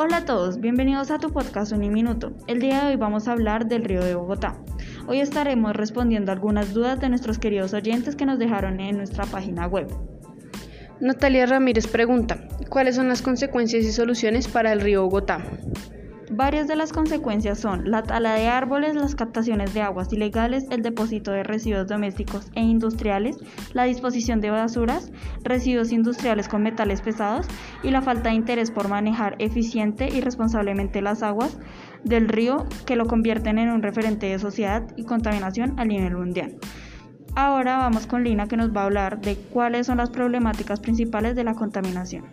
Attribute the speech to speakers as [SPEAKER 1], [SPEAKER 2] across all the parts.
[SPEAKER 1] Hola a todos, bienvenidos a tu podcast Uniminuto. El día de hoy vamos a hablar del río de Bogotá. Hoy estaremos respondiendo algunas dudas de nuestros queridos oyentes que nos dejaron en nuestra página web.
[SPEAKER 2] Natalia Ramírez pregunta, ¿cuáles son las consecuencias y soluciones para el río Bogotá?
[SPEAKER 1] Varias de las consecuencias son la tala de árboles, las captaciones de aguas ilegales, el depósito de residuos domésticos e industriales, la disposición de basuras, residuos industriales con metales pesados y la falta de interés por manejar eficiente y responsablemente las aguas del río que lo convierten en un referente de sociedad y contaminación a nivel mundial. Ahora vamos con Lina que nos va a hablar de cuáles son las problemáticas principales de la contaminación.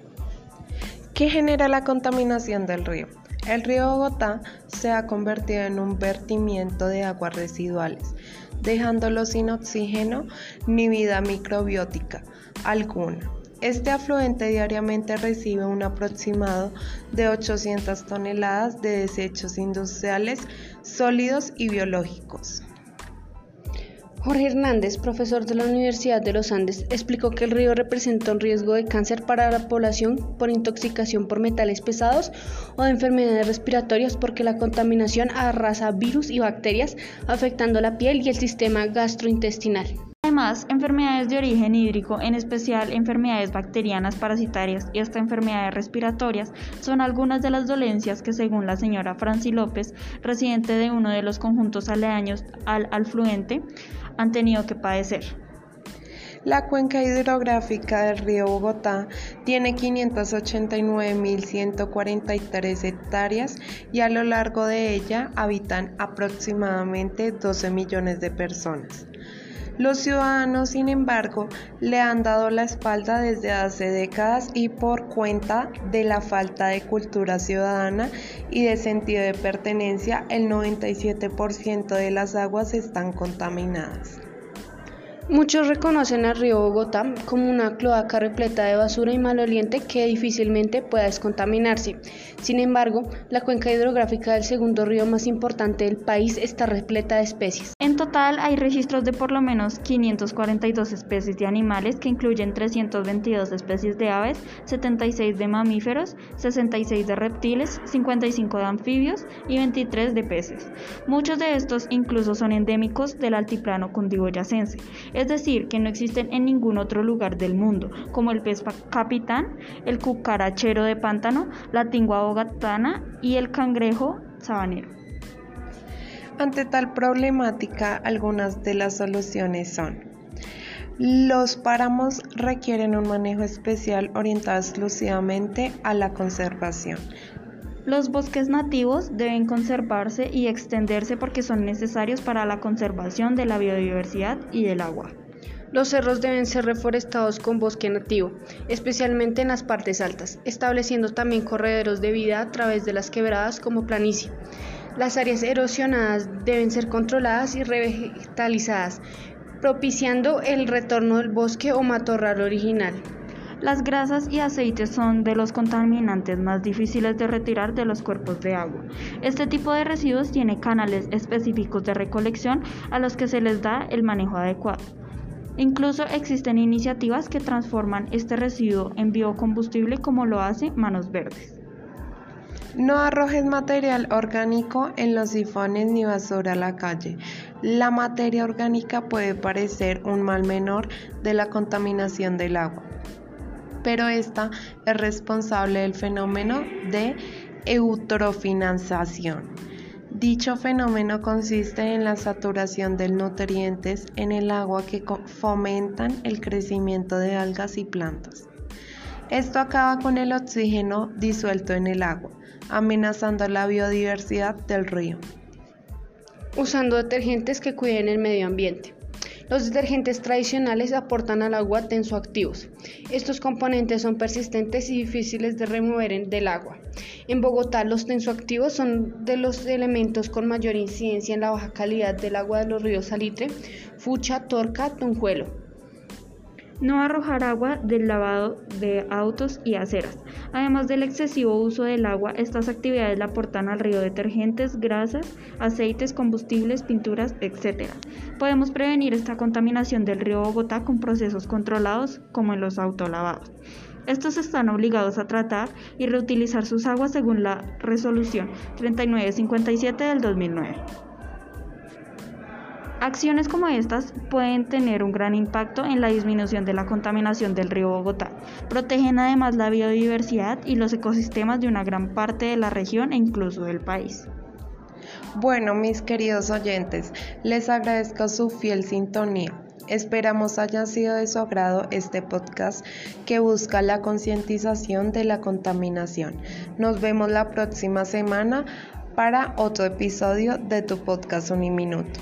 [SPEAKER 3] ¿Qué genera la contaminación del río? El río Bogotá se ha convertido en un vertimiento de aguas residuales, dejándolo sin oxígeno ni vida microbiótica alguna. Este afluente diariamente recibe un aproximado de 800 toneladas de desechos industriales sólidos y biológicos.
[SPEAKER 2] Jorge Hernández, profesor de la Universidad de los Andes, explicó que el río representa un riesgo de cáncer para la población por intoxicación por metales pesados o de enfermedades respiratorias porque la contaminación arrasa virus y bacterias afectando la piel y el sistema gastrointestinal.
[SPEAKER 1] Además, enfermedades de origen hídrico, en especial enfermedades bacterianas parasitarias y hasta enfermedades respiratorias, son algunas de las dolencias que, según la señora Franci López, residente de uno de los conjuntos aledaños al afluente, han tenido que padecer.
[SPEAKER 3] La cuenca hidrográfica del río Bogotá tiene 589.143 hectáreas y a lo largo de ella habitan aproximadamente 12 millones de personas. Los ciudadanos, sin embargo, le han dado la espalda desde hace décadas y por cuenta de la falta de cultura ciudadana y de sentido de pertenencia, el 97% de las aguas están contaminadas.
[SPEAKER 2] Muchos reconocen al río Bogotá como una cloaca repleta de basura y maloliente que difícilmente pueda descontaminarse. Sin embargo, la cuenca hidrográfica del segundo río más importante del país está repleta de especies.
[SPEAKER 1] En total hay registros de por lo menos 542 especies de animales que incluyen 322 especies de aves, 76 de mamíferos, 66 de reptiles, 55 de anfibios y 23 de peces. Muchos de estos incluso son endémicos del altiplano cundiboyacense es decir, que no existen en ningún otro lugar del mundo, como el pez capitán, el cucarachero de pantano, la tingua bogatana y el cangrejo sabanero.
[SPEAKER 3] Ante tal problemática, algunas de las soluciones son los páramos requieren un manejo especial orientado exclusivamente a la conservación.
[SPEAKER 1] Los bosques nativos deben conservarse y extenderse porque son necesarios para la conservación de la biodiversidad y del agua.
[SPEAKER 2] Los cerros deben ser reforestados con bosque nativo, especialmente en las partes altas, estableciendo también correderos de vida a través de las quebradas como planicie. Las áreas erosionadas deben ser controladas y revitalizadas, propiciando el retorno del bosque o matorral original.
[SPEAKER 1] Las grasas y aceites son de los contaminantes más difíciles de retirar de los cuerpos de agua. Este tipo de residuos tiene canales específicos de recolección a los que se les da el manejo adecuado. Incluso existen iniciativas que transforman este residuo en biocombustible como lo hace Manos Verdes.
[SPEAKER 3] No arrojes material orgánico en los sifones ni basura a la calle. La materia orgánica puede parecer un mal menor de la contaminación del agua pero esta es responsable del fenómeno de eutrofinanciación. Dicho fenómeno consiste en la saturación de nutrientes en el agua que fomentan el crecimiento de algas y plantas. Esto acaba con el oxígeno disuelto en el agua, amenazando la biodiversidad del río.
[SPEAKER 2] Usando detergentes que cuiden el medio ambiente. Los detergentes tradicionales aportan al agua tensoactivos. Estos componentes son persistentes y difíciles de remover del agua. En Bogotá, los tensoactivos son de los elementos con mayor incidencia en la baja calidad del agua de los ríos Salitre, Fucha, Torca, Tunjuelo.
[SPEAKER 1] No arrojar agua del lavado de autos y aceras. Además del excesivo uso del agua, estas actividades le aportan al río detergentes, grasas, aceites, combustibles, pinturas, etc. Podemos prevenir esta contaminación del río Bogotá con procesos controlados como en los autolavados. Estos están obligados a tratar y reutilizar sus aguas según la resolución 3957 del 2009. Acciones como estas pueden tener un gran impacto en la disminución de la contaminación del río Bogotá. Protegen además la biodiversidad y los ecosistemas de una gran parte de la región e incluso del país.
[SPEAKER 3] Bueno, mis queridos oyentes, les agradezco su fiel sintonía. Esperamos haya sido de su agrado este podcast que busca la concientización de la contaminación. Nos vemos la próxima semana para otro episodio de tu podcast Uniminuto.